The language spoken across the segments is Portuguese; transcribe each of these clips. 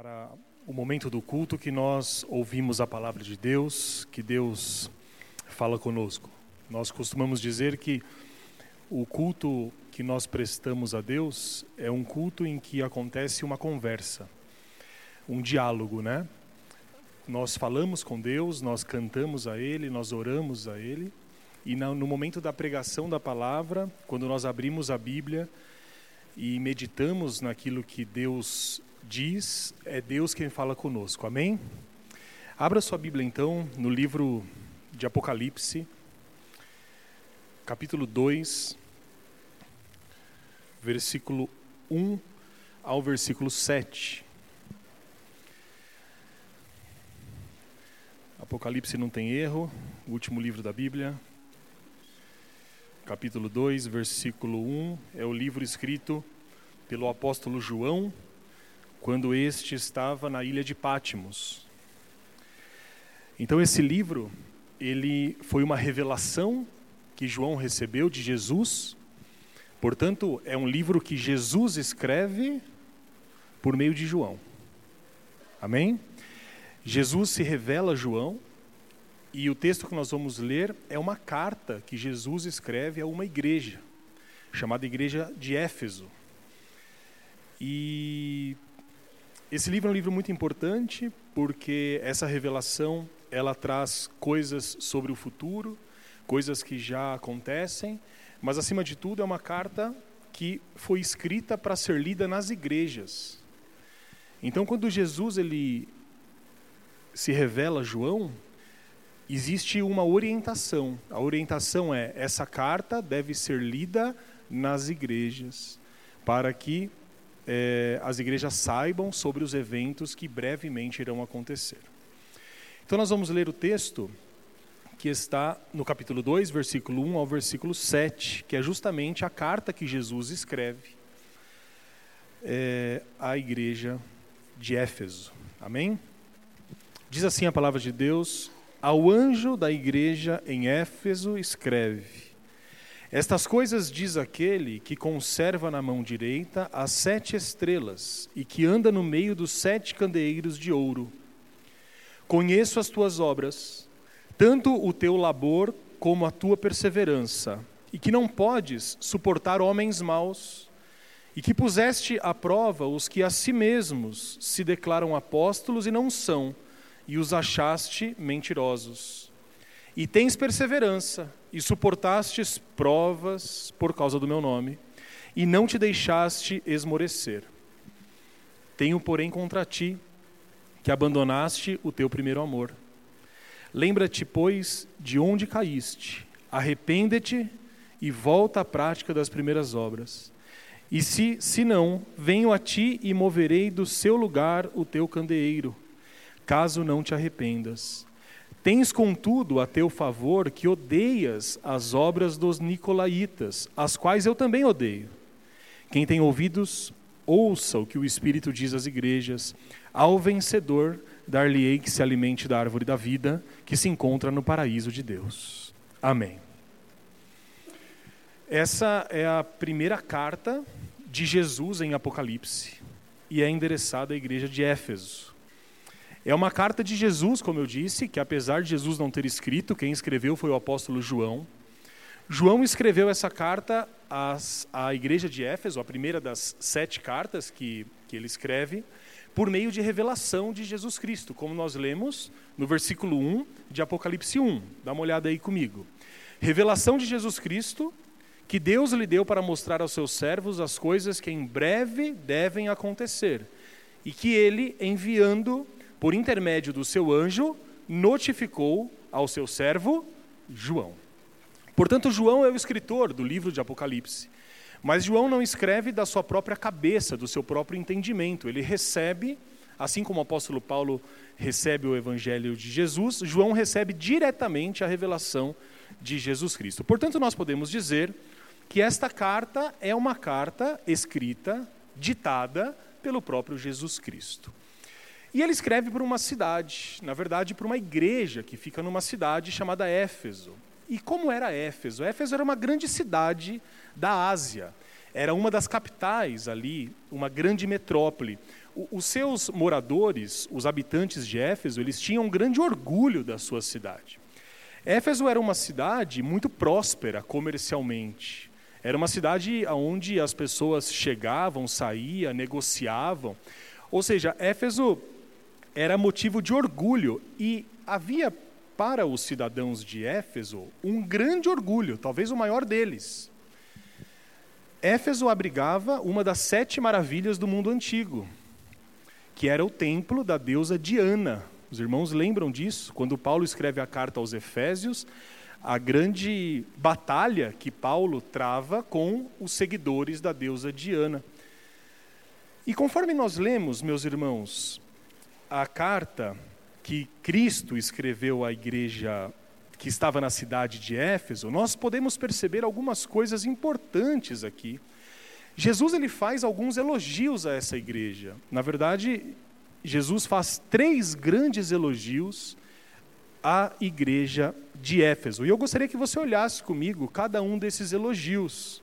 para o momento do culto que nós ouvimos a palavra de Deus, que Deus fala conosco. Nós costumamos dizer que o culto que nós prestamos a Deus é um culto em que acontece uma conversa, um diálogo, né? Nós falamos com Deus, nós cantamos a Ele, nós oramos a Ele, e no momento da pregação da palavra, quando nós abrimos a Bíblia e meditamos naquilo que Deus diz, é Deus quem fala conosco. Amém? Abra sua Bíblia então no livro de Apocalipse, capítulo 2, versículo 1 ao versículo 7. Apocalipse não tem erro, o último livro da Bíblia. Capítulo 2, versículo 1 é o livro escrito pelo apóstolo João quando este estava na ilha de Pátimos. Então esse livro, ele foi uma revelação que João recebeu de Jesus. Portanto, é um livro que Jesus escreve por meio de João. Amém? Jesus se revela a João e o texto que nós vamos ler é uma carta que Jesus escreve a uma igreja, chamada Igreja de Éfeso. E esse livro é um livro muito importante porque essa revelação ela traz coisas sobre o futuro, coisas que já acontecem, mas acima de tudo é uma carta que foi escrita para ser lida nas igrejas. Então, quando Jesus ele se revela a João, existe uma orientação. A orientação é essa carta deve ser lida nas igrejas para que é, as igrejas saibam sobre os eventos que brevemente irão acontecer. Então, nós vamos ler o texto que está no capítulo 2, versículo 1 ao versículo 7, que é justamente a carta que Jesus escreve é, à igreja de Éfeso. Amém? Diz assim a palavra de Deus: Ao anjo da igreja em Éfeso escreve. Estas coisas diz aquele que conserva na mão direita as sete estrelas e que anda no meio dos sete candeeiros de ouro. Conheço as tuas obras, tanto o teu labor como a tua perseverança, e que não podes suportar homens maus, e que puseste à prova os que a si mesmos se declaram apóstolos e não são, e os achaste mentirosos. E tens perseverança, e suportastes provas por causa do meu nome, e não te deixaste esmorecer. Tenho, porém, contra ti que abandonaste o teu primeiro amor. Lembra-te, pois, de onde caíste, arrepende-te e volta à prática das primeiras obras. E se, se não, venho a ti e moverei do seu lugar o teu candeeiro, caso não te arrependas. Tens, contudo, a teu favor que odeias as obras dos nicolaítas, as quais eu também odeio. Quem tem ouvidos, ouça o que o Espírito diz às igrejas. Ao vencedor, dar-lhe-ei que se alimente da árvore da vida, que se encontra no paraíso de Deus. Amém. Essa é a primeira carta de Jesus em Apocalipse e é endereçada à igreja de Éfeso. É uma carta de Jesus, como eu disse, que apesar de Jesus não ter escrito, quem escreveu foi o apóstolo João. João escreveu essa carta às, à igreja de Éfeso, a primeira das sete cartas que, que ele escreve, por meio de revelação de Jesus Cristo, como nós lemos no versículo 1 de Apocalipse 1. Dá uma olhada aí comigo. Revelação de Jesus Cristo, que Deus lhe deu para mostrar aos seus servos as coisas que em breve devem acontecer, e que ele, enviando por intermédio do seu anjo, notificou ao seu servo João. Portanto, João é o escritor do livro de Apocalipse. Mas João não escreve da sua própria cabeça, do seu próprio entendimento. Ele recebe, assim como o apóstolo Paulo recebe o evangelho de Jesus, João recebe diretamente a revelação de Jesus Cristo. Portanto, nós podemos dizer que esta carta é uma carta escrita, ditada pelo próprio Jesus Cristo. E ele escreve para uma cidade, na verdade, para uma igreja que fica numa cidade chamada Éfeso. E como era Éfeso? Éfeso era uma grande cidade da Ásia. Era uma das capitais ali, uma grande metrópole, os seus moradores, os habitantes de Éfeso, eles tinham um grande orgulho da sua cidade. Éfeso era uma cidade muito próspera comercialmente. Era uma cidade onde as pessoas chegavam, saíam, negociavam. Ou seja, Éfeso era motivo de orgulho e havia para os cidadãos de Éfeso um grande orgulho, talvez o maior deles. Éfeso abrigava uma das sete maravilhas do mundo antigo, que era o templo da deusa Diana. Os irmãos lembram disso? Quando Paulo escreve a carta aos Efésios, a grande batalha que Paulo trava com os seguidores da deusa Diana. E conforme nós lemos, meus irmãos, a carta que Cristo escreveu à igreja que estava na cidade de Éfeso, nós podemos perceber algumas coisas importantes aqui. Jesus ele faz alguns elogios a essa igreja. Na verdade, Jesus faz três grandes elogios à igreja de Éfeso. E eu gostaria que você olhasse comigo cada um desses elogios.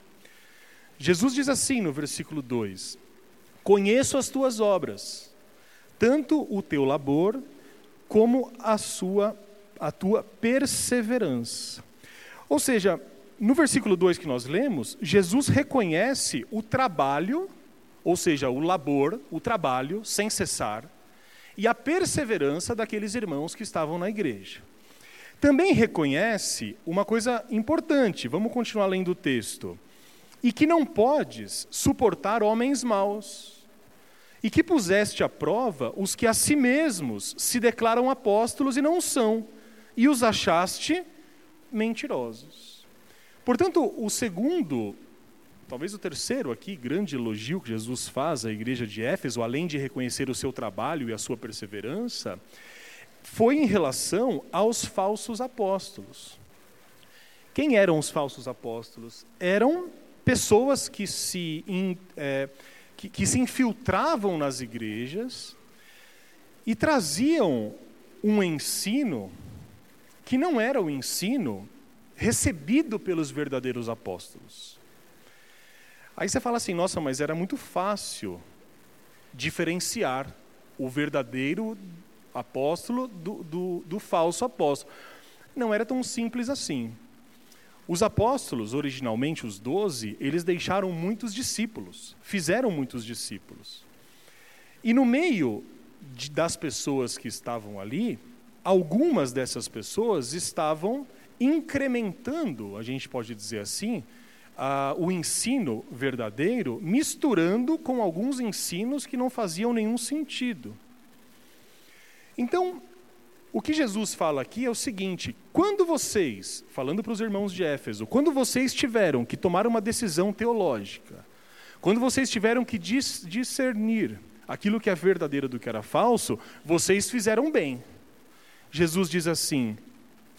Jesus diz assim no versículo 2: Conheço as tuas obras, tanto o teu labor como a sua a tua perseverança. Ou seja, no versículo 2 que nós lemos, Jesus reconhece o trabalho, ou seja, o labor, o trabalho sem cessar, e a perseverança daqueles irmãos que estavam na igreja. Também reconhece uma coisa importante, vamos continuar lendo o texto. E que não podes suportar homens maus, e que puseste à prova os que a si mesmos se declaram apóstolos e não são e os achaste mentirosos. Portanto, o segundo, talvez o terceiro aqui, grande elogio que Jesus faz à igreja de Éfeso, além de reconhecer o seu trabalho e a sua perseverança, foi em relação aos falsos apóstolos. Quem eram os falsos apóstolos? Eram pessoas que se, é, que, que se infiltravam nas igrejas e traziam um ensino que não era o ensino recebido pelos verdadeiros apóstolos. Aí você fala assim: nossa, mas era muito fácil diferenciar o verdadeiro apóstolo do, do, do falso apóstolo. Não era tão simples assim. Os apóstolos, originalmente os doze, eles deixaram muitos discípulos, fizeram muitos discípulos. E no meio de, das pessoas que estavam ali, algumas dessas pessoas estavam incrementando, a gente pode dizer assim, o ensino verdadeiro, misturando com alguns ensinos que não faziam nenhum sentido. Então, o que Jesus fala aqui é o seguinte: quando vocês, falando para os irmãos de Éfeso, quando vocês tiveram que tomar uma decisão teológica, quando vocês tiveram que discernir aquilo que é verdadeiro do que era falso, vocês fizeram bem. Jesus diz assim,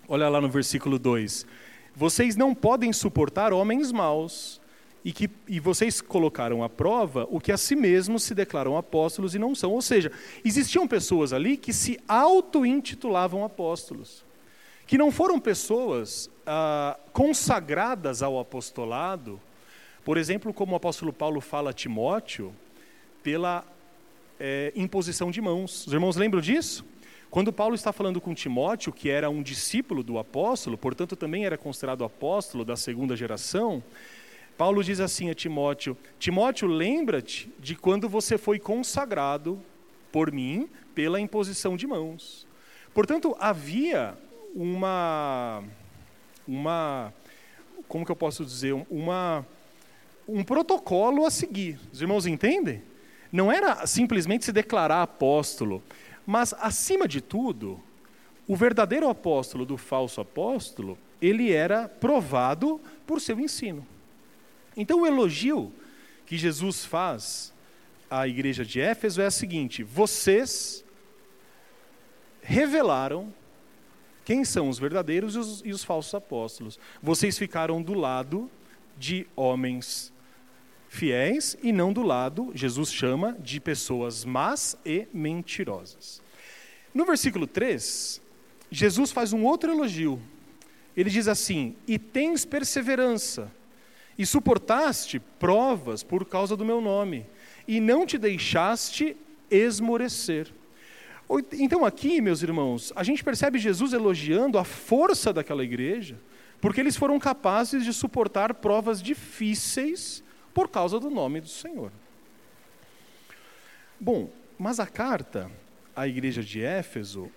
olha lá no versículo 2: Vocês não podem suportar homens maus, e, que, e vocês colocaram à prova o que a si mesmos se declaram apóstolos e não são. Ou seja, existiam pessoas ali que se auto-intitulavam apóstolos, que não foram pessoas ah, consagradas ao apostolado, por exemplo, como o apóstolo Paulo fala a Timóteo, pela é, imposição de mãos. Os irmãos lembram disso? Quando Paulo está falando com Timóteo, que era um discípulo do apóstolo, portanto também era considerado apóstolo da segunda geração, Paulo diz assim a Timóteo: Timóteo, lembra-te de quando você foi consagrado por mim pela imposição de mãos. Portanto, havia uma uma como que eu posso dizer, uma um protocolo a seguir. Os irmãos entendem? Não era simplesmente se declarar apóstolo, mas, acima de tudo, o verdadeiro apóstolo do falso apóstolo, ele era provado por seu ensino. Então, o elogio que Jesus faz à igreja de Éfeso é o seguinte: vocês revelaram quem são os verdadeiros e os, e os falsos apóstolos. Vocês ficaram do lado de homens fiéis e não do lado, Jesus chama, de pessoas más e mentirosas. No versículo 3, Jesus faz um outro elogio. Ele diz assim: E tens perseverança, e suportaste provas por causa do meu nome, e não te deixaste esmorecer. Então, aqui, meus irmãos, a gente percebe Jesus elogiando a força daquela igreja, porque eles foram capazes de suportar provas difíceis por causa do nome do Senhor. Bom, mas a carta à igreja de Éfeso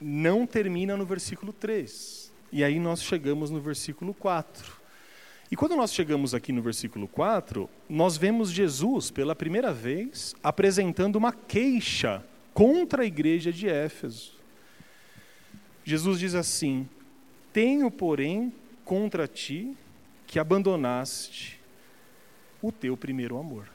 não termina no versículo 3. E aí nós chegamos no versículo 4. E quando nós chegamos aqui no versículo 4, nós vemos Jesus, pela primeira vez, apresentando uma queixa contra a igreja de Éfeso. Jesus diz assim: Tenho, porém, contra ti que abandonaste o teu primeiro amor.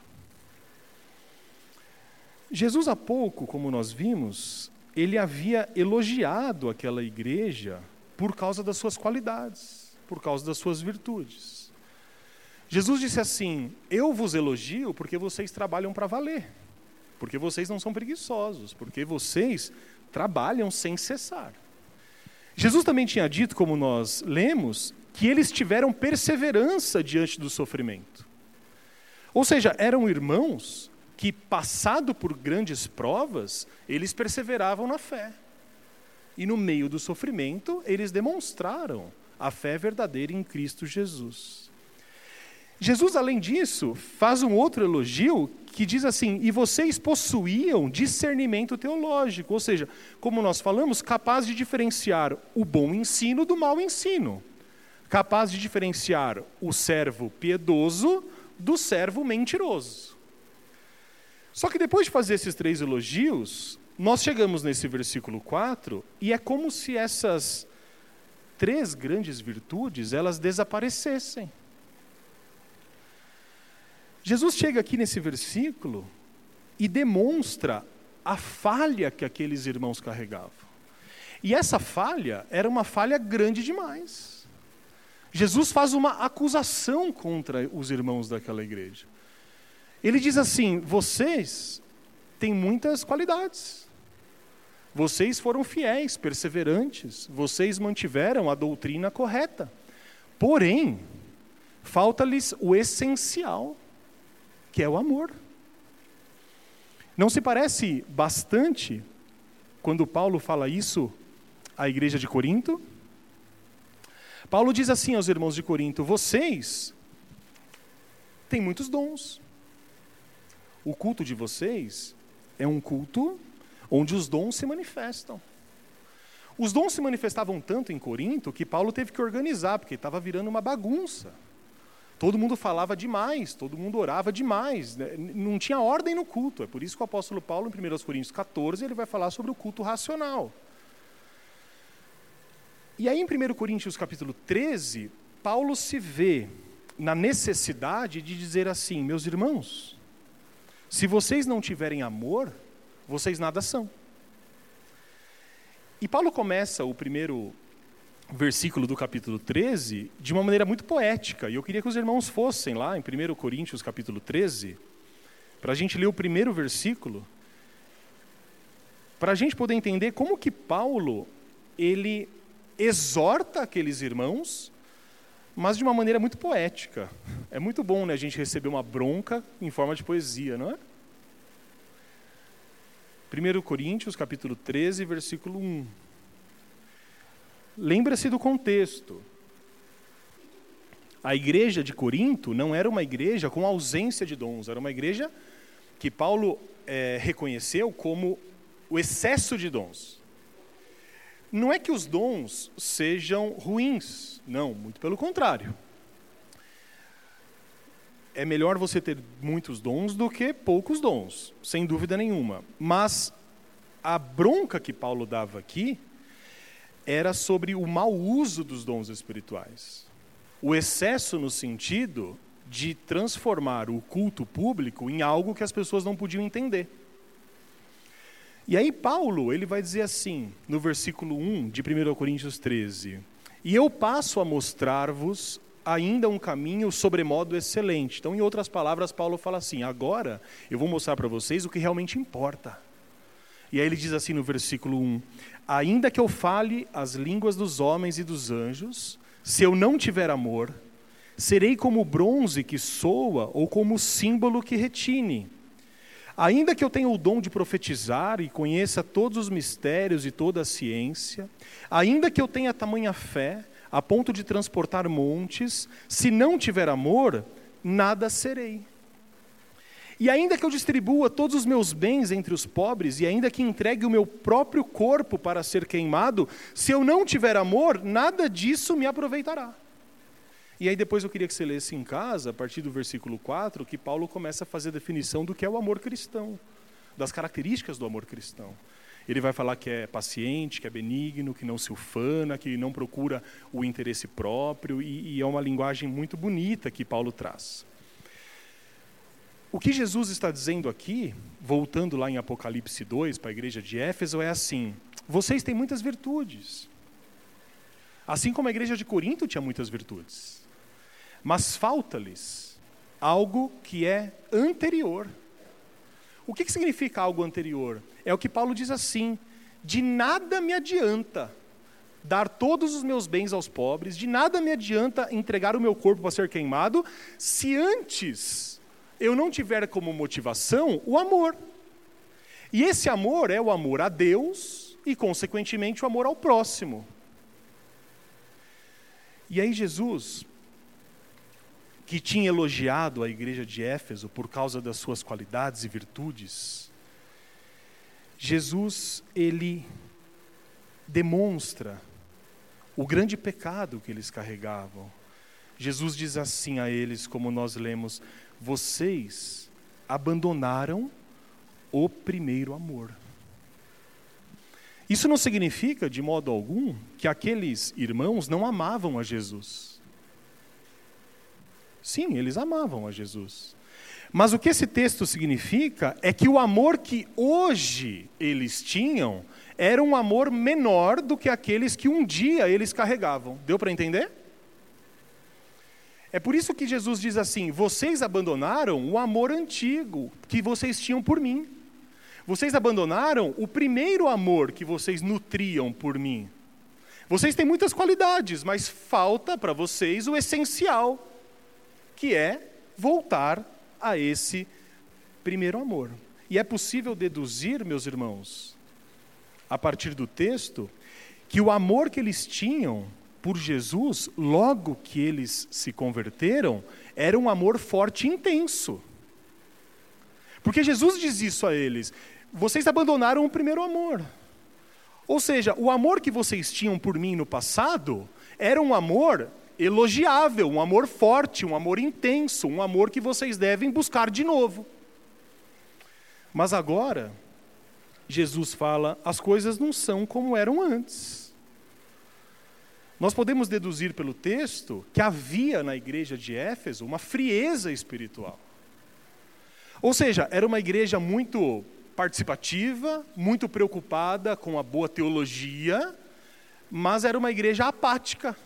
Jesus, há pouco, como nós vimos, ele havia elogiado aquela igreja por causa das suas qualidades, por causa das suas virtudes. Jesus disse assim: Eu vos elogio porque vocês trabalham para valer, porque vocês não são preguiçosos, porque vocês trabalham sem cessar. Jesus também tinha dito, como nós lemos, que eles tiveram perseverança diante do sofrimento. Ou seja, eram irmãos que, passado por grandes provas, eles perseveravam na fé. E no meio do sofrimento, eles demonstraram a fé verdadeira em Cristo Jesus. Jesus, além disso, faz um outro elogio que diz assim: e vocês possuíam discernimento teológico, ou seja, como nós falamos, capaz de diferenciar o bom ensino do mau ensino, capaz de diferenciar o servo piedoso do servo mentiroso. Só que depois de fazer esses três elogios, nós chegamos nesse versículo 4 e é como se essas três grandes virtudes elas desaparecessem. Jesus chega aqui nesse versículo e demonstra a falha que aqueles irmãos carregavam. E essa falha era uma falha grande demais. Jesus faz uma acusação contra os irmãos daquela igreja. Ele diz assim: vocês têm muitas qualidades. Vocês foram fiéis, perseverantes, vocês mantiveram a doutrina correta. Porém, falta-lhes o essencial, que é o amor. Não se parece bastante quando Paulo fala isso à igreja de Corinto? Paulo diz assim aos irmãos de Corinto: vocês têm muitos dons, o culto de vocês é um culto onde os dons se manifestam. Os dons se manifestavam tanto em Corinto que Paulo teve que organizar, porque estava virando uma bagunça. Todo mundo falava demais, todo mundo orava demais, né? não tinha ordem no culto. É por isso que o apóstolo Paulo, em 1 Coríntios 14, ele vai falar sobre o culto racional. E aí, em 1 Coríntios capítulo 13, Paulo se vê na necessidade de dizer assim: meus irmãos, se vocês não tiverem amor, vocês nada são. E Paulo começa o primeiro versículo do capítulo 13 de uma maneira muito poética. E eu queria que os irmãos fossem lá em 1 Coríntios capítulo 13, para a gente ler o primeiro versículo, para a gente poder entender como que Paulo ele exorta aqueles irmãos mas de uma maneira muito poética. É muito bom né, a gente receber uma bronca em forma de poesia, não é? 1 Coríntios, capítulo 13, versículo 1. Lembra-se do contexto. A igreja de Corinto não era uma igreja com ausência de dons, era uma igreja que Paulo é, reconheceu como o excesso de dons. Não é que os dons sejam ruins, não, muito pelo contrário. É melhor você ter muitos dons do que poucos dons, sem dúvida nenhuma. Mas a bronca que Paulo dava aqui era sobre o mau uso dos dons espirituais. O excesso no sentido de transformar o culto público em algo que as pessoas não podiam entender. E aí Paulo, ele vai dizer assim, no versículo 1 de 1 Coríntios 13: "E eu passo a mostrar-vos ainda um caminho sobremodo excelente". Então, em outras palavras, Paulo fala assim: "Agora eu vou mostrar para vocês o que realmente importa". E aí ele diz assim no versículo 1: "Ainda que eu fale as línguas dos homens e dos anjos, se eu não tiver amor, serei como bronze que soa ou como símbolo que retine. Ainda que eu tenha o dom de profetizar e conheça todos os mistérios e toda a ciência, ainda que eu tenha tamanha fé, a ponto de transportar montes, se não tiver amor, nada serei. E ainda que eu distribua todos os meus bens entre os pobres, e ainda que entregue o meu próprio corpo para ser queimado, se eu não tiver amor, nada disso me aproveitará. E aí depois eu queria que você lesse em casa, a partir do versículo 4, que Paulo começa a fazer a definição do que é o amor cristão, das características do amor cristão. Ele vai falar que é paciente, que é benigno, que não se ufana, que não procura o interesse próprio, e, e é uma linguagem muito bonita que Paulo traz. O que Jesus está dizendo aqui, voltando lá em Apocalipse 2 para a igreja de Éfeso, é assim: vocês têm muitas virtudes. Assim como a igreja de Corinto tinha muitas virtudes. Mas falta-lhes algo que é anterior. O que, que significa algo anterior? É o que Paulo diz assim: de nada me adianta dar todos os meus bens aos pobres, de nada me adianta entregar o meu corpo para ser queimado, se antes eu não tiver como motivação o amor. E esse amor é o amor a Deus e, consequentemente, o amor ao próximo. E aí, Jesus, que tinha elogiado a igreja de Éfeso por causa das suas qualidades e virtudes, Jesus, ele demonstra o grande pecado que eles carregavam. Jesus diz assim a eles, como nós lemos: vocês abandonaram o primeiro amor. Isso não significa, de modo algum, que aqueles irmãos não amavam a Jesus. Sim, eles amavam a Jesus. Mas o que esse texto significa é que o amor que hoje eles tinham era um amor menor do que aqueles que um dia eles carregavam. Deu para entender? É por isso que Jesus diz assim: vocês abandonaram o amor antigo que vocês tinham por mim. Vocês abandonaram o primeiro amor que vocês nutriam por mim. Vocês têm muitas qualidades, mas falta para vocês o essencial, que é voltar a esse primeiro amor. E é possível deduzir, meus irmãos, a partir do texto, que o amor que eles tinham por Jesus, logo que eles se converteram, era um amor forte e intenso. Porque Jesus diz isso a eles: vocês abandonaram o primeiro amor. Ou seja, o amor que vocês tinham por mim no passado era um amor elogiável, um amor forte, um amor intenso, um amor que vocês devem buscar de novo. Mas agora, Jesus fala: as coisas não são como eram antes. Nós podemos deduzir pelo texto que havia na igreja de Éfeso uma frieza espiritual. Ou seja, era uma igreja muito participativa, muito preocupada com a boa teologia, mas era uma igreja apática.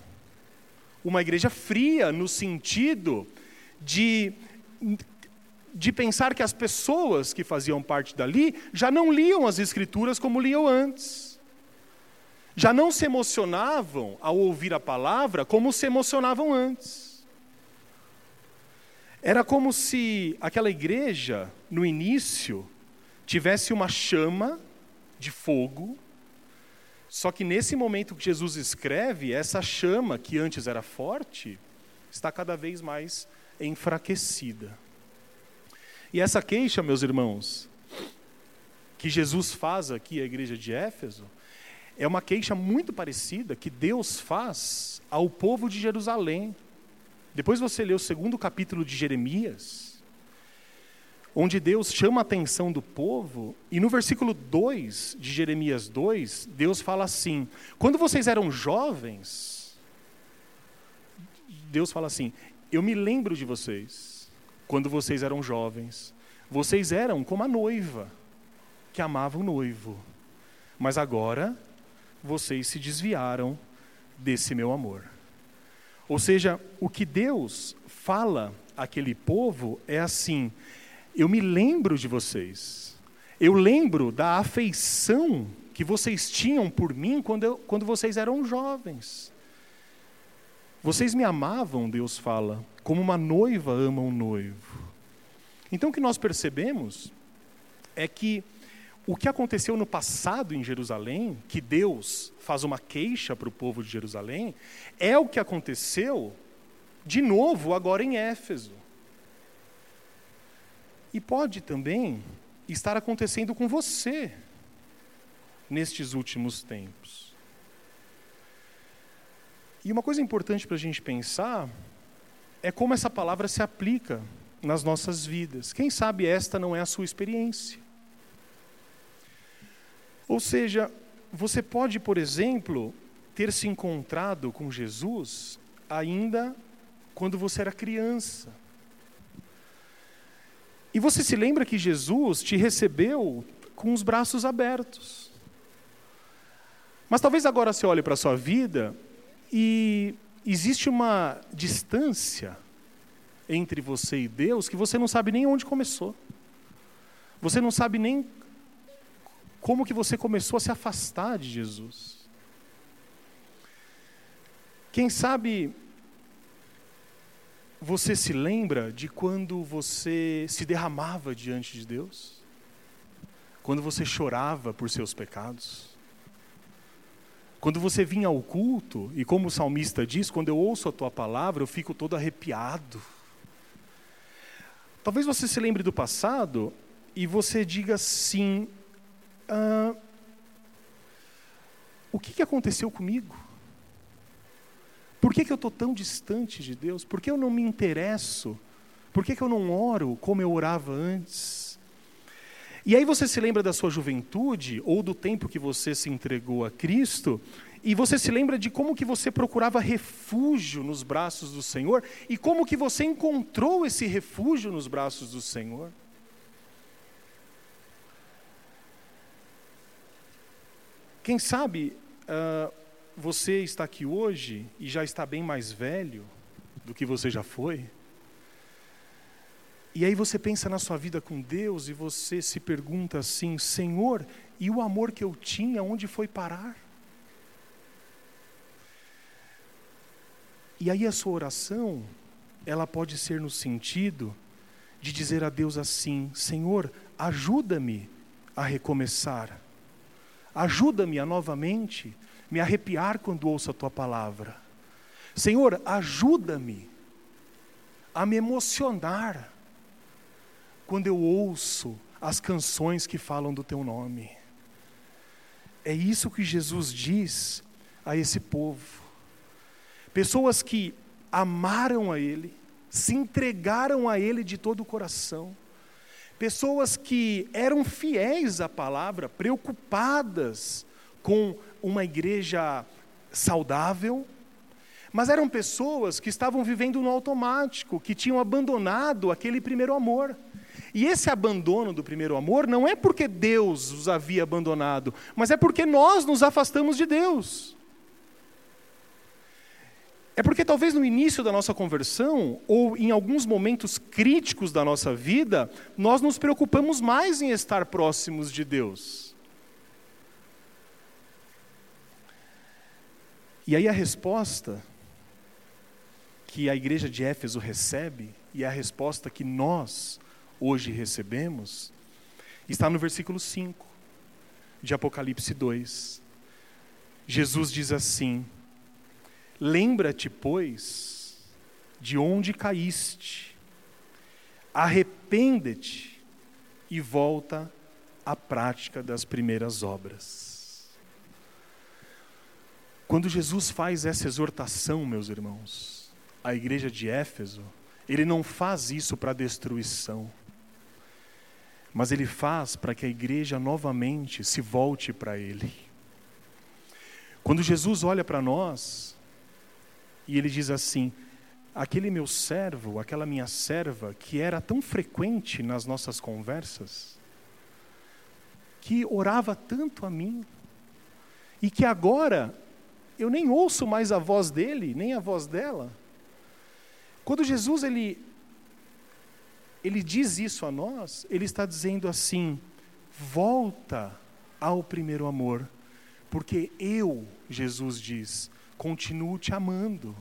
Uma igreja fria no sentido de de pensar que as pessoas que faziam parte dali já não liam as escrituras como liam antes já não se emocionavam ao ouvir a palavra como se emocionavam antes. Era como se aquela igreja, no início, tivesse uma chama de fogo, só que nesse momento que Jesus escreve, essa chama, que antes era forte, está cada vez mais enfraquecida. E essa queixa, meus irmãos, que Jesus faz aqui à igreja de Éfeso, é uma queixa muito parecida que Deus faz ao povo de Jerusalém. Depois você lê o segundo capítulo de Jeremias, onde Deus chama a atenção do povo, e no versículo 2 de Jeremias 2, Deus fala assim: Quando vocês eram jovens, Deus fala assim: Eu me lembro de vocês, quando vocês eram jovens. Vocês eram como a noiva, que amava o noivo. Mas agora vocês se desviaram desse meu amor. Ou seja, o que Deus fala àquele povo é assim: eu me lembro de vocês, eu lembro da afeição que vocês tinham por mim quando, eu, quando vocês eram jovens. Vocês me amavam, Deus fala, como uma noiva ama um noivo. Então o que nós percebemos é que o que aconteceu no passado em Jerusalém, que Deus faz uma queixa para o povo de Jerusalém, é o que aconteceu de novo agora em Éfeso. E pode também estar acontecendo com você nestes últimos tempos. E uma coisa importante para a gente pensar é como essa palavra se aplica nas nossas vidas. Quem sabe esta não é a sua experiência? Ou seja, você pode, por exemplo, ter se encontrado com Jesus ainda quando você era criança. E você se lembra que Jesus te recebeu com os braços abertos. Mas talvez agora você olhe para a sua vida e existe uma distância entre você e Deus que você não sabe nem onde começou. Você não sabe nem como que você começou a se afastar de Jesus. Quem sabe você se lembra de quando você se derramava diante de Deus? Quando você chorava por seus pecados? Quando você vinha ao culto, e como o salmista diz, quando eu ouço a tua palavra, eu fico todo arrepiado. Talvez você se lembre do passado e você diga sim, ah, o que, que aconteceu comigo? Por que, que eu estou tão distante de Deus? Por que eu não me interesso? Por que, que eu não oro como eu orava antes? E aí você se lembra da sua juventude ou do tempo que você se entregou a Cristo e você se lembra de como que você procurava refúgio nos braços do Senhor e como que você encontrou esse refúgio nos braços do Senhor. Quem sabe uh, você está aqui hoje e já está bem mais velho do que você já foi. E aí você pensa na sua vida com Deus e você se pergunta assim: Senhor, e o amor que eu tinha, onde foi parar? E aí a sua oração, ela pode ser no sentido de dizer a Deus assim: Senhor, ajuda-me a recomeçar. Ajuda-me a novamente me arrepiar quando ouço a tua palavra. Senhor, ajuda-me a me emocionar quando eu ouço as canções que falam do teu nome. É isso que Jesus diz a esse povo. Pessoas que amaram a Ele, se entregaram a Ele de todo o coração Pessoas que eram fiéis à palavra, preocupadas com uma igreja saudável, mas eram pessoas que estavam vivendo no automático, que tinham abandonado aquele primeiro amor. E esse abandono do primeiro amor não é porque Deus os havia abandonado, mas é porque nós nos afastamos de Deus. É porque talvez no início da nossa conversão, ou em alguns momentos críticos da nossa vida, nós nos preocupamos mais em estar próximos de Deus. E aí a resposta que a igreja de Éfeso recebe, e a resposta que nós hoje recebemos, está no versículo 5 de Apocalipse 2. Jesus diz assim: Lembra-te, pois, de onde caíste, arrepende-te e volta à prática das primeiras obras. Quando Jesus faz essa exortação, meus irmãos, à igreja de Éfeso, ele não faz isso para destruição, mas ele faz para que a igreja novamente se volte para ele. Quando Jesus olha para nós, e ele diz assim: aquele meu servo, aquela minha serva, que era tão frequente nas nossas conversas, que orava tanto a mim, e que agora eu nem ouço mais a voz dele, nem a voz dela. Quando Jesus ele ele diz isso a nós, ele está dizendo assim: volta ao primeiro amor, porque eu, Jesus diz, continuo te amando,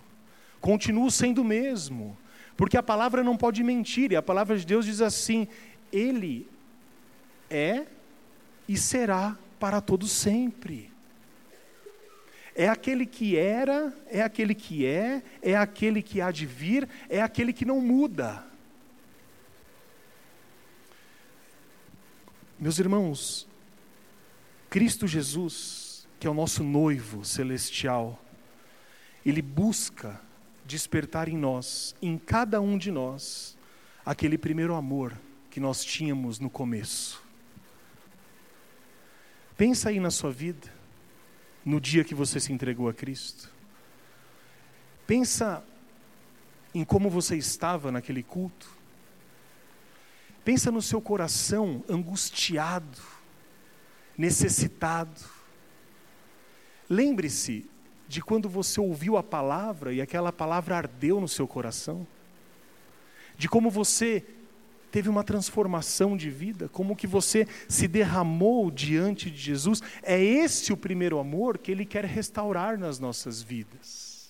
continuo sendo o mesmo, porque a palavra não pode mentir, e a palavra de Deus diz assim: Ele é e será para todo sempre. É aquele que era, é aquele que é, é aquele que há de vir, é aquele que não muda. Meus irmãos, Cristo Jesus, que é o nosso noivo celestial, ele busca despertar em nós, em cada um de nós, aquele primeiro amor que nós tínhamos no começo. Pensa aí na sua vida, no dia que você se entregou a Cristo. Pensa em como você estava naquele culto. Pensa no seu coração angustiado, necessitado. Lembre-se de quando você ouviu a palavra e aquela palavra ardeu no seu coração. De como você teve uma transformação de vida, como que você se derramou diante de Jesus. É esse o primeiro amor que ele quer restaurar nas nossas vidas.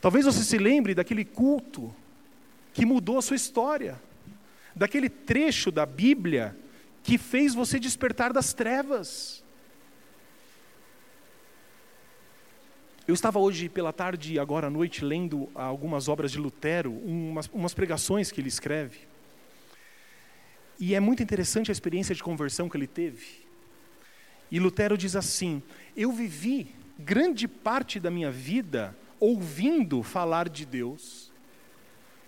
Talvez você se lembre daquele culto que mudou a sua história, daquele trecho da Bíblia que fez você despertar das trevas. Eu estava hoje pela tarde agora à noite lendo algumas obras de Lutero, umas, umas pregações que ele escreve. E é muito interessante a experiência de conversão que ele teve. E Lutero diz assim: Eu vivi grande parte da minha vida ouvindo falar de Deus.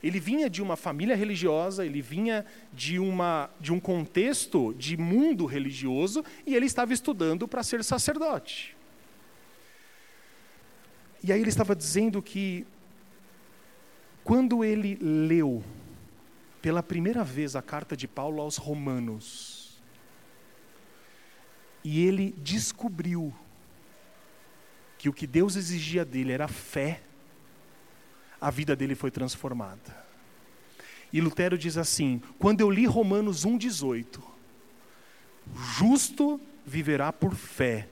Ele vinha de uma família religiosa, ele vinha de, uma, de um contexto de mundo religioso e ele estava estudando para ser sacerdote. E aí ele estava dizendo que quando ele leu pela primeira vez a carta de Paulo aos Romanos, e ele descobriu que o que Deus exigia dele era fé, a vida dele foi transformada. E Lutero diz assim: quando eu li Romanos 1,18, justo viverá por fé,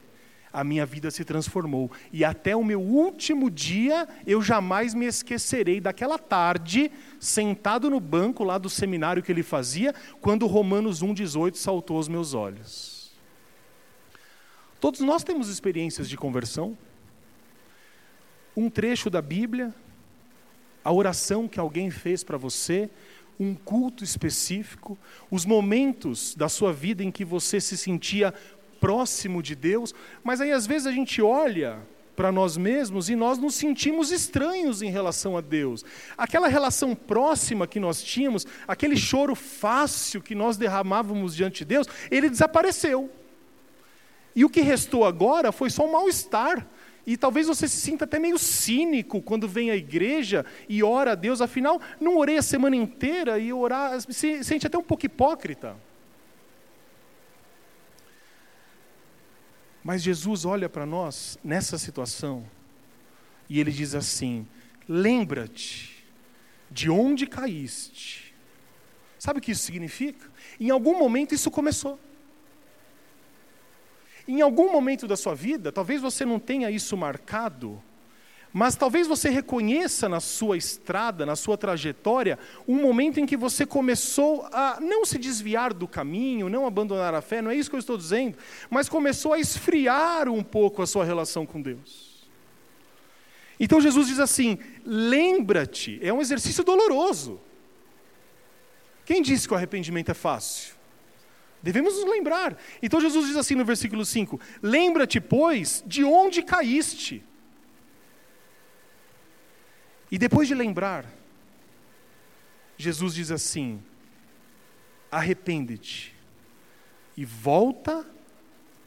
a minha vida se transformou. E até o meu último dia, eu jamais me esquecerei daquela tarde, sentado no banco lá do seminário que ele fazia, quando Romanos 1,18 saltou aos meus olhos. Todos nós temos experiências de conversão. Um trecho da Bíblia, a oração que alguém fez para você, um culto específico, os momentos da sua vida em que você se sentia próximo de Deus, mas aí às vezes a gente olha para nós mesmos e nós nos sentimos estranhos em relação a Deus. Aquela relação próxima que nós tínhamos, aquele choro fácil que nós derramávamos diante de Deus, ele desapareceu. E o que restou agora foi só um mal-estar. E talvez você se sinta até meio cínico quando vem à igreja e ora a Deus, afinal, não orei a semana inteira e orar, se sente até um pouco hipócrita. Mas Jesus olha para nós nessa situação e ele diz assim: lembra-te de onde caíste. Sabe o que isso significa? Em algum momento isso começou. Em algum momento da sua vida, talvez você não tenha isso marcado, mas talvez você reconheça na sua estrada, na sua trajetória, um momento em que você começou a não se desviar do caminho, não abandonar a fé, não é isso que eu estou dizendo, mas começou a esfriar um pouco a sua relação com Deus. Então Jesus diz assim: lembra-te, é um exercício doloroso. Quem disse que o arrependimento é fácil? Devemos nos lembrar. Então Jesus diz assim no versículo 5: Lembra-te, pois, de onde caíste e depois de lembrar, Jesus diz assim: arrepende-te e volta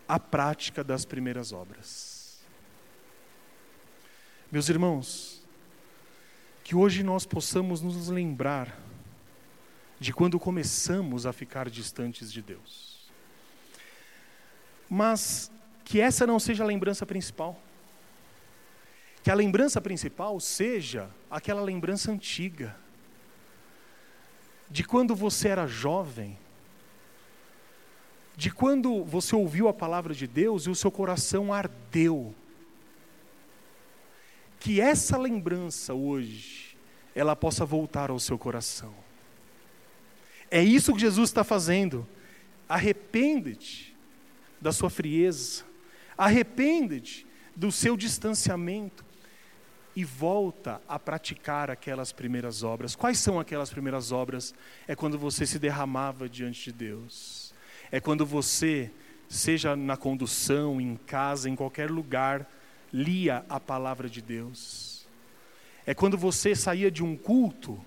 à prática das primeiras obras. Meus irmãos, que hoje nós possamos nos lembrar de quando começamos a ficar distantes de Deus. Mas que essa não seja a lembrança principal que a lembrança principal seja aquela lembrança antiga, de quando você era jovem, de quando você ouviu a palavra de Deus e o seu coração ardeu. Que essa lembrança hoje, ela possa voltar ao seu coração. É isso que Jesus está fazendo. Arrepende-te da sua frieza, arrepende-te do seu distanciamento e volta a praticar aquelas primeiras obras. Quais são aquelas primeiras obras? É quando você se derramava diante de Deus. É quando você, seja na condução, em casa, em qualquer lugar, lia a palavra de Deus. É quando você saía de um culto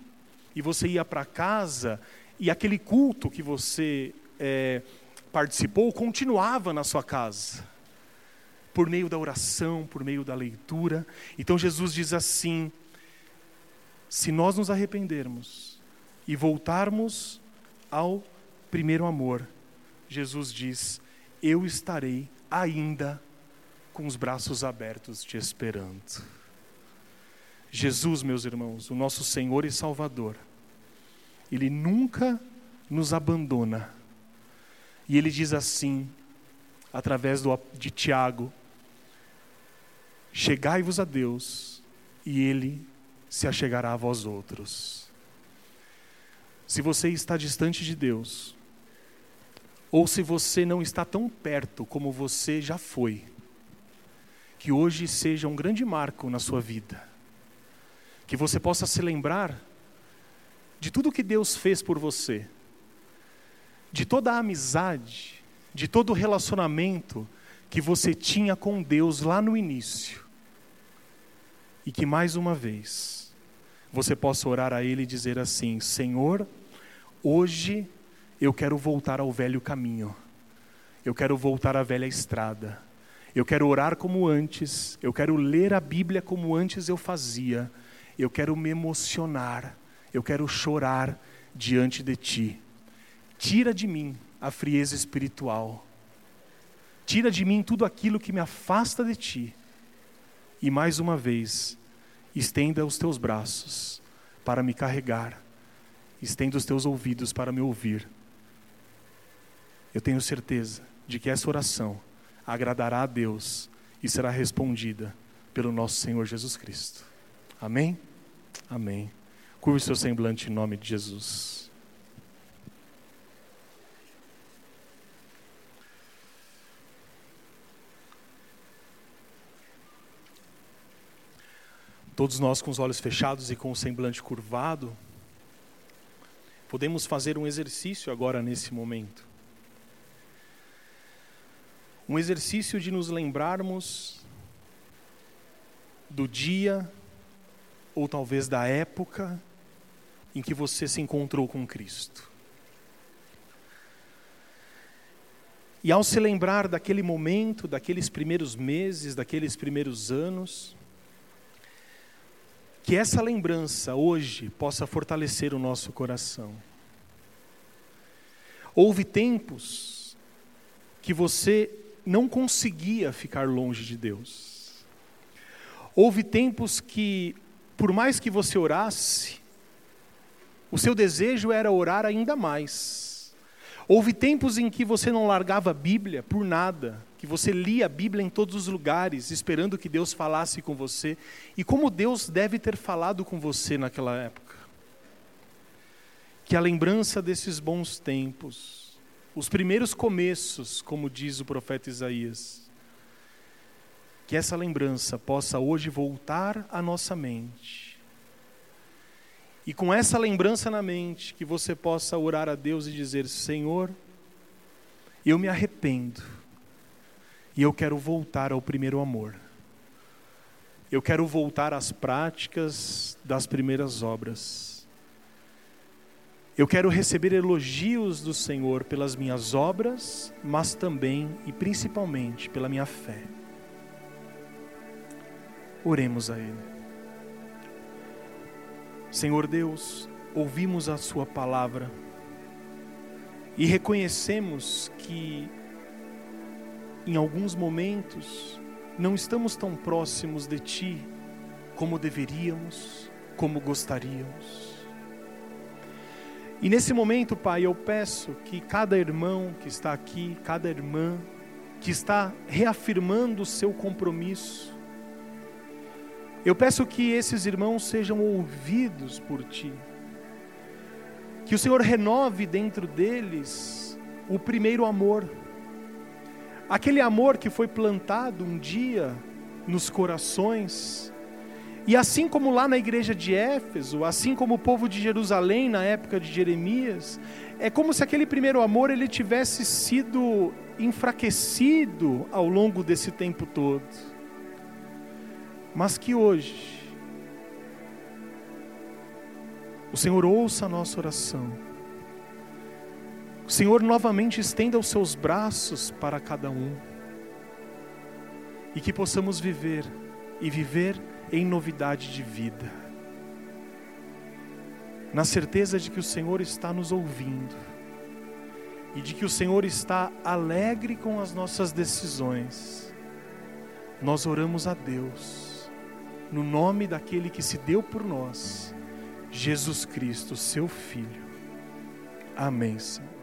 e você ia para casa e aquele culto que você é, participou continuava na sua casa por meio da oração, por meio da leitura. Então Jesus diz assim: se nós nos arrependermos e voltarmos ao primeiro amor, Jesus diz: eu estarei ainda com os braços abertos te esperando. Jesus, meus irmãos, o nosso Senhor e Salvador, Ele nunca nos abandona. E Ele diz assim, através do, de Tiago, Chegai-vos a Deus, e Ele se achegará a vós outros. Se você está distante de Deus, ou se você não está tão perto como você já foi, que hoje seja um grande marco na sua vida, que você possa se lembrar de tudo que Deus fez por você, de toda a amizade, de todo o relacionamento que você tinha com Deus lá no início e que mais uma vez você possa orar a Ele e dizer assim: Senhor, hoje eu quero voltar ao velho caminho, eu quero voltar à velha estrada, eu quero orar como antes, eu quero ler a Bíblia como antes eu fazia, eu quero me emocionar, eu quero chorar diante de Ti. Tira de mim a frieza espiritual, tira de mim tudo aquilo que me afasta de Ti e mais uma vez, estenda os teus braços para me carregar, estenda os teus ouvidos para me ouvir. Eu tenho certeza de que essa oração agradará a Deus e será respondida pelo nosso Senhor Jesus Cristo. Amém? Amém. Curve seu semblante em nome de Jesus. Todos nós com os olhos fechados e com o semblante curvado, podemos fazer um exercício agora nesse momento. Um exercício de nos lembrarmos do dia, ou talvez da época, em que você se encontrou com Cristo. E ao se lembrar daquele momento, daqueles primeiros meses, daqueles primeiros anos, que essa lembrança hoje possa fortalecer o nosso coração. Houve tempos que você não conseguia ficar longe de Deus. Houve tempos que, por mais que você orasse, o seu desejo era orar ainda mais. Houve tempos em que você não largava a Bíblia por nada, que você lia a Bíblia em todos os lugares, esperando que Deus falasse com você, e como Deus deve ter falado com você naquela época. Que a lembrança desses bons tempos, os primeiros começos, como diz o profeta Isaías, que essa lembrança possa hoje voltar à nossa mente. E com essa lembrança na mente, que você possa orar a Deus e dizer: Senhor, eu me arrependo e eu quero voltar ao primeiro amor. Eu quero voltar às práticas das primeiras obras. Eu quero receber elogios do Senhor pelas minhas obras, mas também e principalmente pela minha fé. Oremos a Ele. Senhor Deus, ouvimos a Sua palavra e reconhecemos que em alguns momentos, não estamos tão próximos de Ti como deveríamos, como gostaríamos. E nesse momento, Pai, eu peço que cada irmão que está aqui, cada irmã que está reafirmando o seu compromisso, eu peço que esses irmãos sejam ouvidos por Ti. Que o Senhor renove dentro deles o primeiro amor. Aquele amor que foi plantado um dia nos corações. E assim como lá na igreja de Éfeso, assim como o povo de Jerusalém na época de Jeremias, é como se aquele primeiro amor ele tivesse sido enfraquecido ao longo desse tempo todo. Mas que hoje o Senhor ouça a nossa oração. O Senhor novamente estenda os seus braços para cada um. E que possamos viver e viver em novidade de vida. Na certeza de que o Senhor está nos ouvindo e de que o Senhor está alegre com as nossas decisões. Nós oramos a Deus, no nome daquele que se deu por nós, Jesus Cristo, seu Filho. Amém, Senhor.